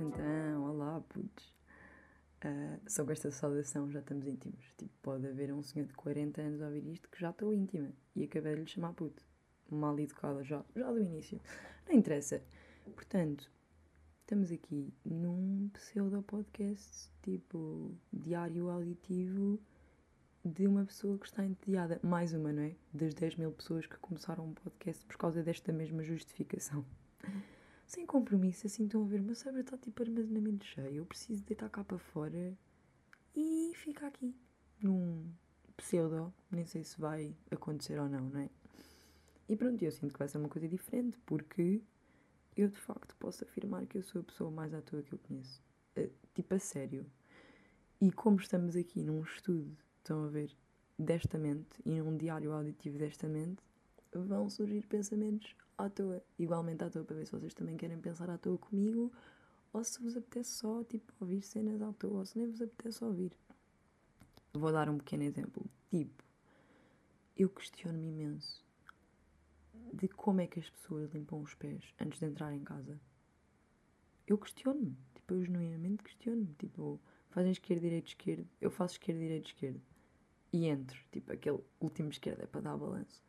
Então, olá, putos. Uh, com esta saudação já estamos íntimos. Tipo, pode haver um senhor de 40 anos a ouvir isto que já estou íntima e acabei de lhe chamar puto. Mal educada já, já do início. Não interessa. Portanto, estamos aqui num pseudo-podcast, tipo, diário auditivo de uma pessoa que está entediada. Mais uma, não é? Das 10 mil pessoas que começaram um podcast por causa desta mesma justificação sem compromisso, assim estão a ver, meu cérebro está tipo armazenamento cheio, eu preciso deitar cá para fora e ficar aqui, num pseudo, nem sei se vai acontecer ou não, não é? E pronto, eu sinto que vai ser uma coisa diferente, porque eu de facto posso afirmar que eu sou a pessoa mais à toa que eu conheço. Uh, tipo, a sério. E como estamos aqui num estudo, estão a ver, desta mente, e num diário auditivo desta mente, vão surgir pensamentos à toa, igualmente à toa, para ver se vocês também querem pensar à toa comigo ou se vos apetece só, tipo, ouvir cenas à toa ou se nem vos apetece ouvir. Vou dar um pequeno exemplo. Tipo, eu questiono-me imenso de como é que as pessoas limpam os pés antes de entrar em casa. Eu questiono-me, tipo, eu genuinamente questiono-me. Tipo, fazem esquerda, direita, esquerda, eu faço esquerda, direita, esquerda. E entro, tipo, aquele último esquerda é para dar balanço.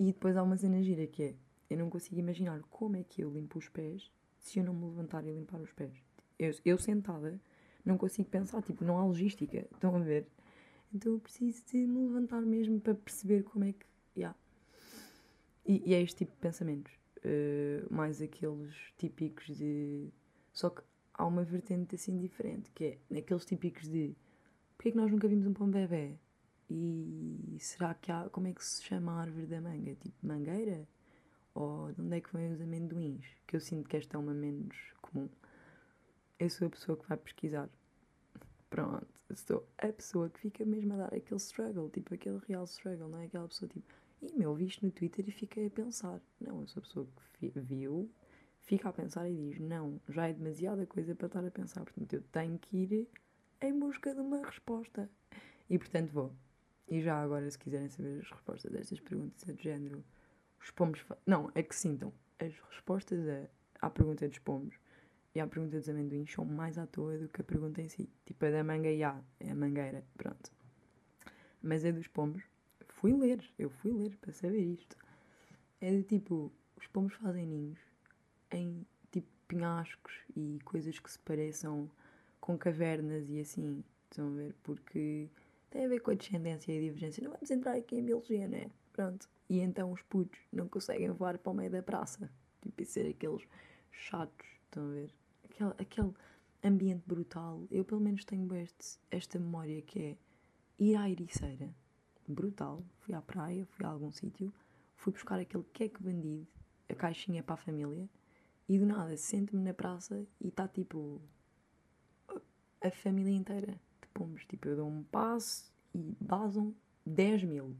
E depois há uma cena gira que é, eu não consigo imaginar como é que eu limpo os pés se eu não me levantar e limpar os pés. Eu, eu sentada não consigo pensar, tipo, não há logística, estão a ver? Então eu preciso de me levantar mesmo para perceber como é que. Yeah. E, e é este tipo de pensamentos. Uh, mais aqueles típicos de. Só que há uma vertente assim diferente, que é naqueles típicos de porque é que nós nunca vimos um pão bebê? E será que há. Como é que se chama a árvore da manga? Tipo mangueira? Ou de onde é que vêm os amendoins? Que eu sinto que esta é uma menos comum. Eu sou a pessoa que vai pesquisar. Pronto, sou a pessoa que fica mesmo a dar aquele struggle, tipo aquele real struggle, não é aquela pessoa tipo, e meu, vi isto no Twitter e fiquei a pensar. Não, eu sou a pessoa que viu, fica a pensar e diz, não, já é demasiada coisa para estar a pensar, portanto eu tenho que ir em busca de uma resposta. E portanto vou. E já agora, se quiserem saber as respostas destas perguntas, é de género os pomos. Não, é que sintam. As respostas à pergunta dos pomos e à pergunta dos amendoins são mais à toa do que a pergunta em si. Tipo, a da manga, já, é a mangueira, pronto. Mas a dos pomos, fui ler, eu fui ler para saber isto. É de tipo, os pomos fazem ninhos em tipo penhascos e coisas que se pareçam com cavernas e assim, estão a ver? Porque tem a ver com a descendência e a divergência. Não vamos entrar aqui em biologia, não é? Pronto. E então os putos não conseguem voar para o meio da praça. Tipo, e ser aqueles chatos, estão a ver? Aquele, aquele ambiente brutal. Eu pelo menos tenho este, esta memória que é ir à Ericeira. Brutal. Fui à praia, fui a algum sítio, fui buscar aquele queque bandido, a caixinha para a família, e do nada sento-me na praça e está tipo a família inteira pombos. Tipo, eu dou um passo e vazam 10 mil.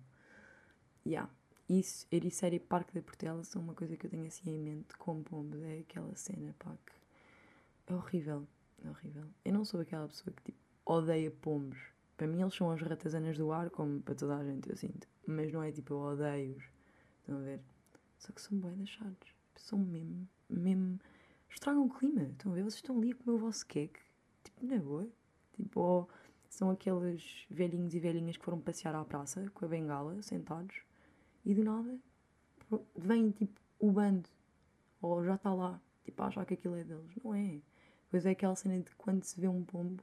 Yeah. Isso, Ericeira e Parque da Portela são uma coisa que eu tenho assim em mente com pombos. É aquela cena, pá, que é horrível. É horrível. Eu não sou aquela pessoa que, tipo, odeia pombos. Para mim eles são as ratazanas do ar, como para toda a gente eu sinto. Mas não é tipo, eu odeio-os. Estão a ver? Só que são bem deixados. São mesmo, mesmo... Estragam o clima. Estão a ver? Vocês estão ali a comer o vosso cake. Tipo, na boa. Tipo, oh, são aqueles velhinhos e velhinhas que foram passear à praça com a bengala, sentados e do nada vem tipo o bando, ou já está lá, tipo a achar que aquilo é deles. Não é. Pois é aquela cena de quando se vê um pombo,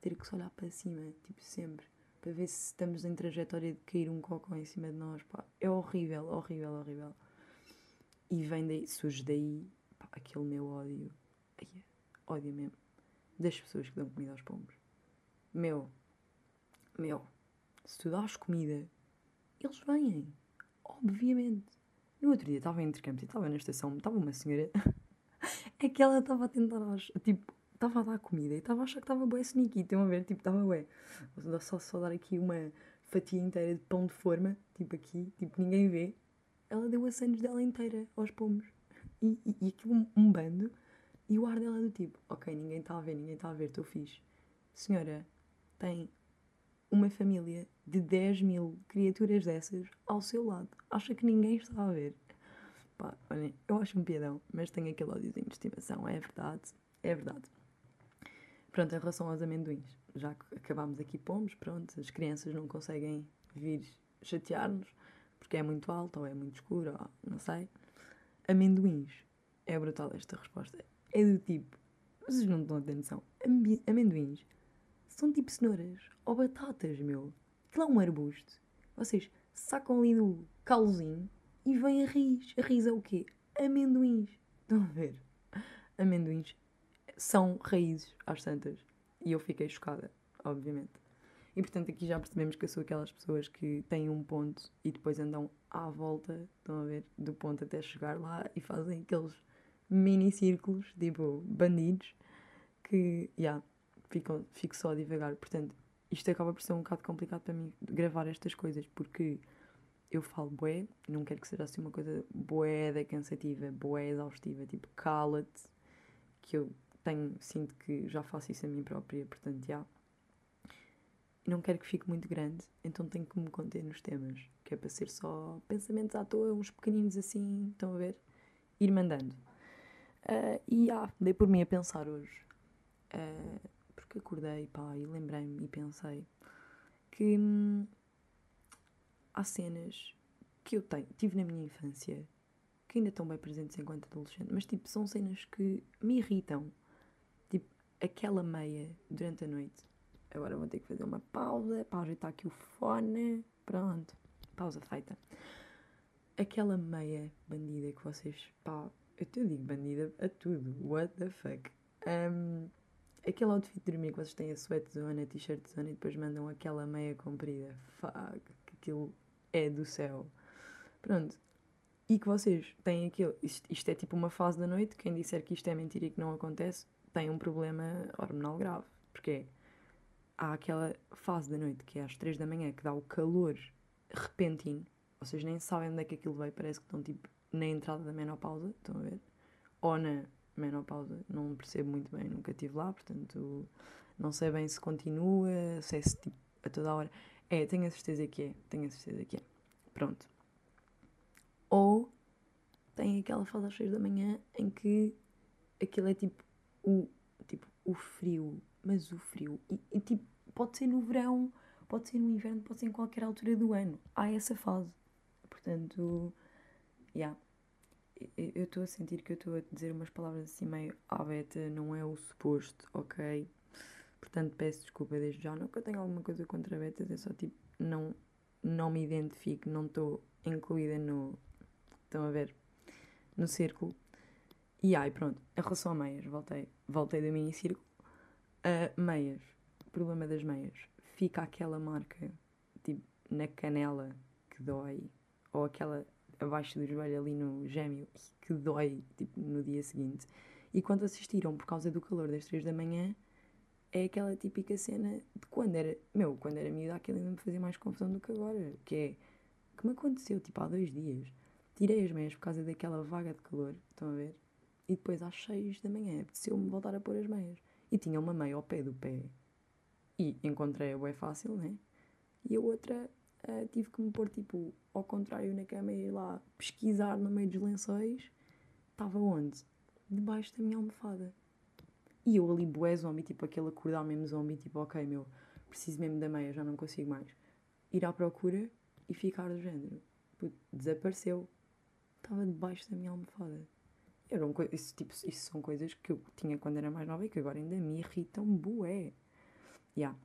ter que se olhar para cima, tipo sempre, para ver se estamos em trajetória de cair um cocô em cima de nós. Pá. É horrível, horrível, horrível. E vem daí, surge daí pá, aquele meu ódio, ai, ódio mesmo, das pessoas que dão comida aos pombos. Meu, meu, se tu dás comida, eles vêm obviamente. No outro dia estava em intercâmbio e estava na estação, estava uma senhora. é que ela estava a tentar, tipo, estava a dar comida e estava a achar que estava bué sneaky. Estão a ver? Tipo, estava bué. Vou só, só dar aqui uma fatia inteira de pão de forma, tipo aqui, tipo, ninguém vê. Ela deu a sandes dela inteira aos pomos. E, e, e aquilo, um, um bando. E o ar dela do tipo, ok, ninguém está a ver, ninguém está a ver, estou fixe. Senhora, tem uma família de 10 mil criaturas dessas ao seu lado. Acha que ninguém está a ver. Pá, olhem, eu acho um piadão, mas tenho aquele ódiozinho de estimação, é verdade, é verdade. Pronto, em relação aos amendoins, já que acabámos aqui pomos, pronto, as crianças não conseguem vir chatear-nos porque é muito alto ou é muito escuro, ou não sei. Amendoins, é brutal esta resposta. É do tipo, vocês não estão a ter noção, amendoins são tipo cenouras ou batatas, meu. Aquilo é um arbusto. Vocês sacam ali do calozinho e vem a raiz. A raiz é o quê? Amendoins. Estão a ver? Amendoins são raízes às tantas. E eu fiquei chocada, obviamente. E portanto aqui já percebemos que eu sou aquelas pessoas que têm um ponto e depois andam à volta, estão a ver, do ponto até chegar lá e fazem aqueles mini círculos, tipo bandidos, que, já, yeah, fico, fico só a divagar. Portanto, isto acaba por ser um bocado complicado para mim gravar estas coisas, porque eu falo bué, não quero que seja assim uma coisa bué da cansativa, bué exaustiva, tipo cala-te, que eu tenho, sinto que já faço isso a mim própria, portanto, já. Não quero que fique muito grande, então tenho que me conter nos temas, que é para ser só pensamentos à toa, uns pequeninos assim, estão a ver? Ir mandando. Uh, e ah, dei por mim a pensar hoje. Uh, acordei, pá, e lembrei-me e pensei que hum, há cenas que eu tenho, tive na minha infância que ainda estão bem presentes enquanto adolescente, mas tipo, são cenas que me irritam. Tipo, aquela meia durante a noite. Agora vou ter que fazer uma pausa para ajeitar aqui o fone. Pronto, pausa feita. Aquela meia bandida que vocês, pá, eu te digo bandida a tudo. What the fuck? Um, aquele outfit de dormir que vocês têm a sweat zona, a t-shirt zona e depois mandam aquela meia comprida. Fuck, que aquilo é do céu. Pronto. E que vocês têm aquilo. Isto, isto é tipo uma fase da noite. Quem disser que isto é mentira e que não acontece tem um problema hormonal grave. Porque há aquela fase da noite que é às 3 da manhã que dá o calor repentino. Vocês nem sabem onde é que aquilo veio. Parece que estão tipo na entrada da menopausa. Estão a ver? Ou na menopausa, não percebo muito bem, nunca estive lá, portanto não sei bem se continua, se é se tipo, a toda hora. É, tenho a certeza que é, tenho a certeza que é. Pronto. Ou tem aquela fase às 6 da manhã em que aquilo é tipo o, tipo, o frio, mas o frio. E, e tipo, pode ser no verão, pode ser no inverno, pode ser em qualquer altura do ano. Há essa fase. Portanto, já. Yeah eu estou a sentir que eu estou a dizer umas palavras assim meio à beta, não é o suposto, ok? Portanto, peço desculpa desde já. Não que eu tenha alguma coisa contra betas, é só tipo, não, não me identifico, não estou incluída no. Estão a ver? No círculo. E ai, pronto, em relação a meias, voltei, voltei do mini círculo. Uh, meias, problema das meias, fica aquela marca tipo na canela que dói, ou aquela abaixo do joelho ali no gêmeo que dói tipo, no dia seguinte. E quando assistiram por causa do calor das 3 da manhã, é aquela típica cena de quando era. Meu, quando era miúda aquilo ainda me fazia mais confusão do que agora. Que é. Que me aconteceu tipo há dois dias. Tirei as meias por causa daquela vaga de calor, estão a ver? E depois às 6 da manhã apeteceu-me voltar a pôr as meias. E tinha uma meia ao pé do pé. E encontrei-a é fácil, né? E a outra uh, tive que me pôr tipo ao contrário na cama e ir lá pesquisar no meio dos lençóis. Estava onde? Debaixo da minha almofada. E eu ali bué zombie, tipo aquele acordar mesmo zombie, tipo ok meu, preciso mesmo da meia, já não consigo mais. Ir à procura e ficar do género. Desapareceu. Estava debaixo da minha almofada. Eram isso, tipo, isso são coisas que eu tinha quando era mais nova e que agora ainda me irritam bué. Yeah.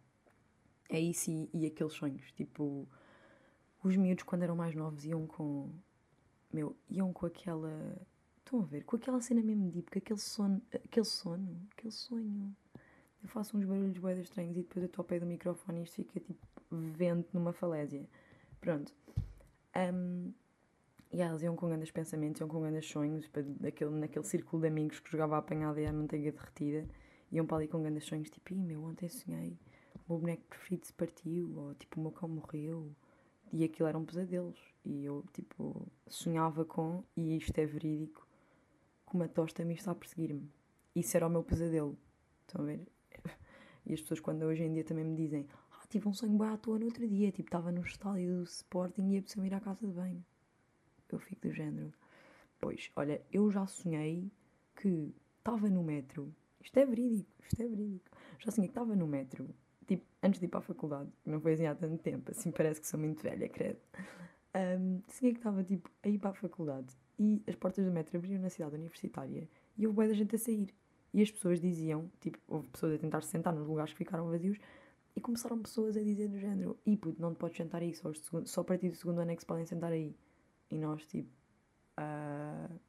É isso e, e aqueles sonhos, tipo os miúdos, quando eram mais novos, iam com. Meu, iam com aquela. Estão a ver? Com aquela cena mesmo deep, com aquele sono. Aquele sono. Aquele sonho. Eu faço uns barulhos bem estranhos e depois eu estou ao pé do microfone e isto fica tipo vento numa falésia. Pronto. Um, e elas iam com grandes pensamentos, iam com grandes sonhos, para, naquele círculo de amigos que jogava a apanhada e a manteiga derretida. Iam para ali com grandes sonhos, tipo, Ih, meu, ontem sonhei, o meu boneco preferido se partiu, ou tipo, o meu cão morreu, e aquilo eram pesadelos. E eu, tipo, sonhava com, e isto é verídico, que uma tosta me está a perseguir-me. Isso era o meu pesadelo. Estão a ver? E as pessoas, quando hoje em dia também me dizem: Ah, tive um sonho bem à toa no outro dia. Tipo, estava no estádio do Sporting e ia precisar ir à casa de banho. Eu fico do género. Pois, olha, eu já sonhei que estava no metro. Isto é verídico, isto é verídico. Já sonhei que estava no metro, tipo, antes de ir para a faculdade, não foi assim há tanto tempo, assim parece que sou muito velha, credo. Um, sonhei que estava, tipo, a ir para a faculdade e as portas do metro abriram na cidade universitária e houve da gente a sair. E as pessoas diziam, tipo, houve pessoas a tentar se sentar nos lugares que ficaram vazios e começaram pessoas a dizer do género: e puto, não te podes sentar aí, só, segundo, só a partir do segundo ano é que se podem sentar aí. E nós, tipo, uh,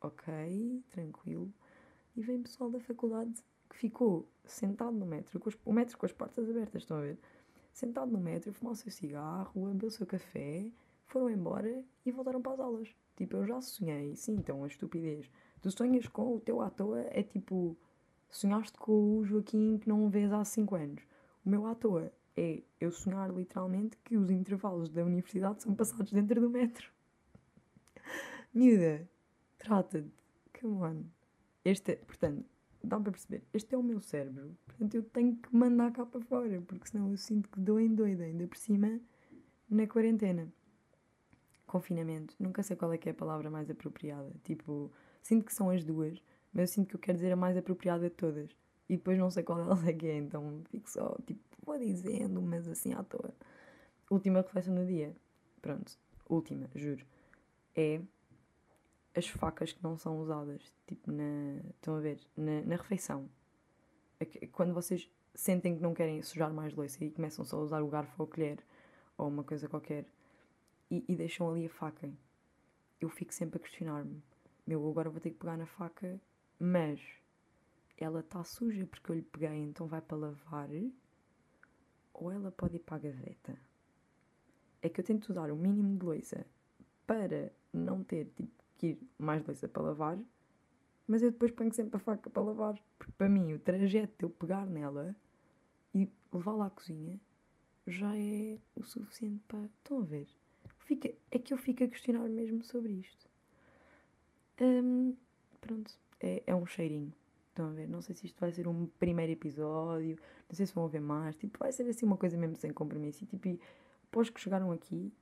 ok, tranquilo. E vem pessoal da faculdade que ficou sentado no metro, com os, o metro com as portas abertas, estão a ver? Sentado no metro, fumou o seu cigarro, bebeu o seu café, foram embora e voltaram para as aulas. Tipo, eu já sonhei, sim, então a estupidez. Tu sonhas com o teu à toa, é tipo, sonhaste com o Joaquim que não vês há 5 anos. O meu à toa é eu sonhar literalmente que os intervalos da universidade são passados dentro do metro. Miúda, trata-te. Come on. Este, é, portanto, dá para perceber, este é o meu cérebro. Portanto, eu tenho que mandar cá para fora, porque senão eu sinto que dou em doida, ainda por cima, na quarentena. Confinamento. Nunca sei qual é que é a palavra mais apropriada. Tipo, sinto que são as duas, mas eu sinto que eu quero dizer a mais apropriada de todas. E depois não sei qual delas é que é, então fico só, tipo, vou dizendo, mas assim à toa. Última reflexão do dia. Pronto, última, juro. É as facas que não são usadas, tipo na. Estão a ver? Na, na refeição. É quando vocês sentem que não querem sujar mais louça e começam só a usar o garfo ou a colher ou uma coisa qualquer e, e deixam ali a faca, eu fico sempre a questionar-me: meu, agora vou ter que pegar na faca, mas ela está suja porque eu lhe peguei, então vai para lavar, ou ela pode ir para a gaveta. É que eu tento usar o mínimo de louça para não ter tipo, que ir mais louça para lavar, mas eu depois ponho sempre a faca para lavar, porque para mim o trajeto de eu pegar nela e levá-la à cozinha já é o suficiente para. Estão a ver? Fica, é que eu fico a questionar mesmo sobre isto. Um, pronto, é, é um cheirinho. Estão a ver? Não sei se isto vai ser um primeiro episódio, não sei se vão ver mais. Tipo, vai ser assim uma coisa mesmo sem compromisso. E tipo, após que chegaram aqui,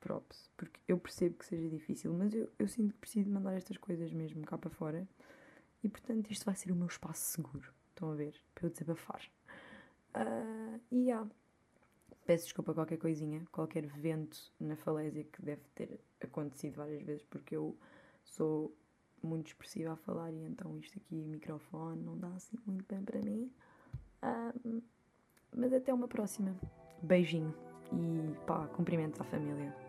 props, porque eu percebo que seja difícil, mas eu, eu sinto que preciso mandar estas coisas mesmo cá para fora. E portanto, isto vai ser o meu espaço seguro. Estão a ver? Para eu desabafar. Uh, e yeah. Peço desculpa qualquer coisinha, qualquer vento na falésia que deve ter acontecido várias vezes, porque eu sou muito expressiva a falar e então isto aqui, microfone, não dá assim muito bem para mim. Um, mas até uma próxima. Beijinho e pá, cumprimentos à família.